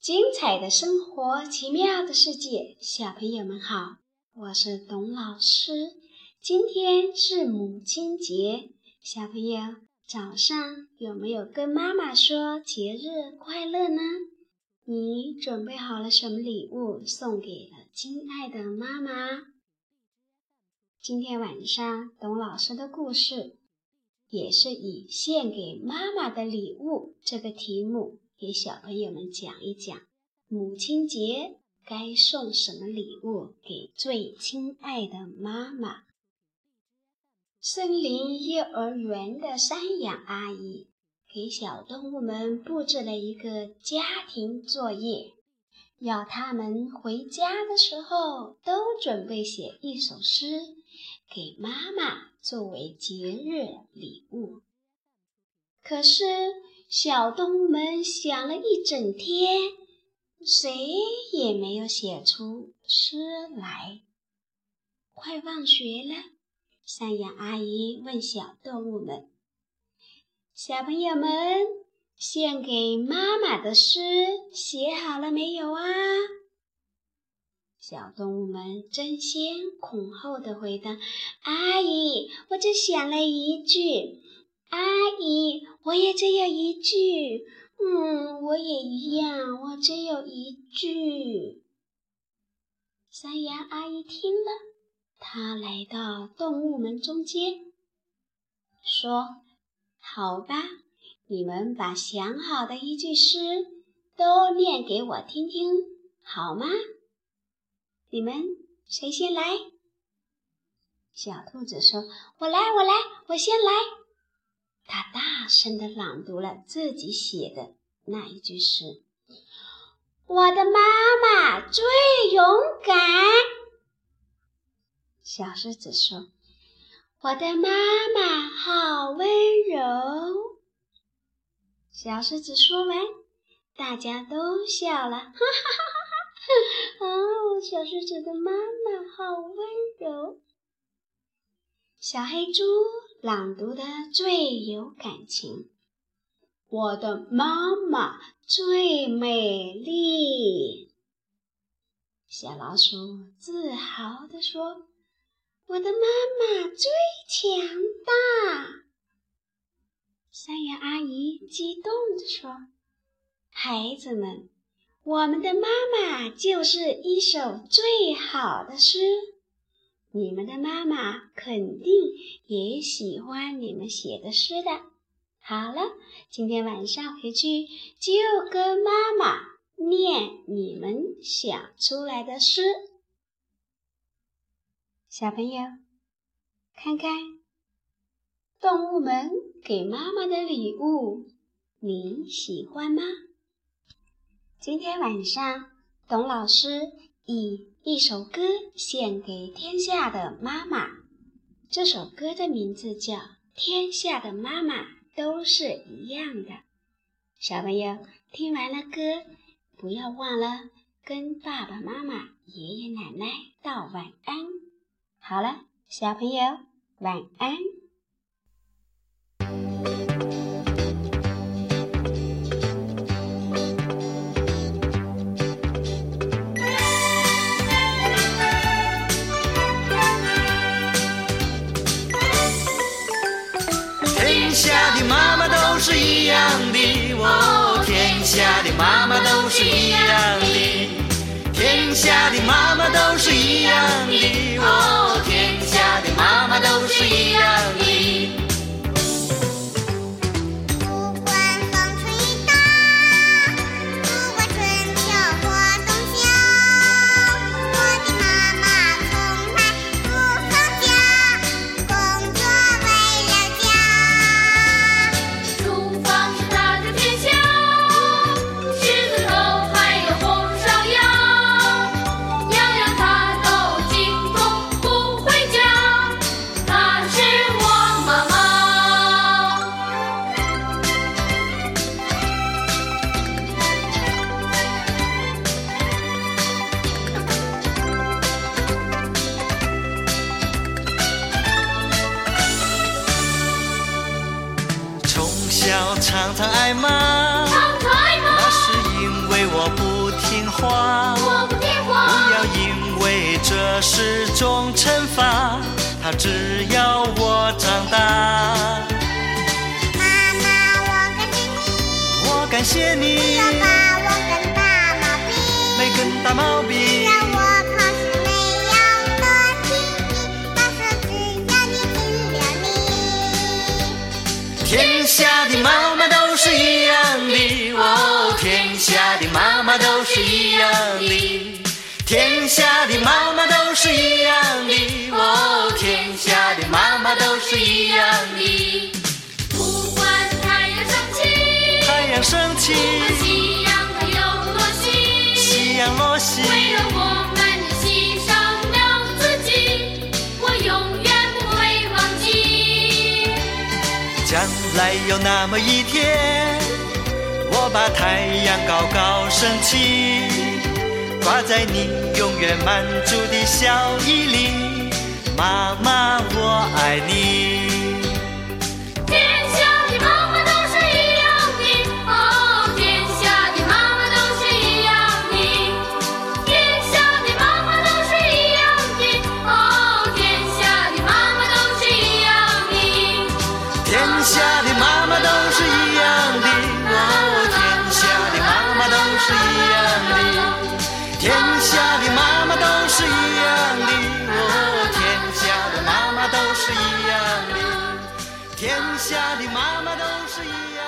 精彩的生活，奇妙的世界，小朋友们好，我是董老师。今天是母亲节，小朋友早上有没有跟妈妈说节日快乐呢？你准备好了什么礼物送给了亲爱的妈妈？今天晚上董老师的故事。也是以献给妈妈的礼物这个题目，给小朋友们讲一讲，母亲节该送什么礼物给最亲爱的妈妈。森林幼儿园的山羊阿姨给小动物们布置了一个家庭作业，要他们回家的时候都准备写一首诗。给妈妈作为节日礼物，可是小动物们想了一整天，谁也没有写出诗来。快放学了，山羊阿姨问小动物们：“小朋友们，献给妈妈的诗写好了没有啊？”小动物们争先恐后的回答：“阿姨，我只想了一句。阿姨，我也只有一句。嗯，我也一样，我只有一句。”山羊阿姨听了，她来到动物们中间，说：“好吧，你们把想好的一句诗都念给我听听，好吗？”你们谁先来？小兔子说：“我来，我来，我先来。”他大声地朗读了自己写的那一句诗：“我的妈妈最勇敢。”小狮子说：“我的妈妈好温柔。”小狮子说完，大家都笑了，哈哈哈哈哈。哦，小狮子的妈妈好温柔。小黑猪朗读的最有感情。我的妈妈最美丽。小老鼠自豪地说：“我的妈妈最强大。”山羊阿姨激动地说：“孩子们。”我们的妈妈就是一首最好的诗，你们的妈妈肯定也喜欢你们写的诗的。好了，今天晚上回去就跟妈妈念你们想出来的诗。小朋友，看看动物们给妈妈的礼物，你喜欢吗？今天晚上，董老师以一首歌献给天下的妈妈。这首歌的名字叫《天下的妈妈都是一样的》。小朋友听完了歌，不要忘了跟爸爸妈妈、爷爷奶奶道晚安。好了，小朋友晚安。是一样的哦，天下的妈妈都是一样的，天下的妈妈都是一样的哦，天下的妈妈都是一样的。常常挨骂，那是因为我不。听话，我不听不。要因为这是种惩罚，他只要我长大。妈妈，我感谢你，我感谢你，一样的，天下的妈妈都是一样的，哦，天下的妈妈都是一样的。不管太阳升起，太阳升起，不管夕阳它又落西，夕阳落西，为了我们你牺牲了自己，我永远不会忘记。将来有那么一天，我把太阳高高升起，挂在你永远满足的笑意里。妈妈，我爱你。天下的妈妈都是一样。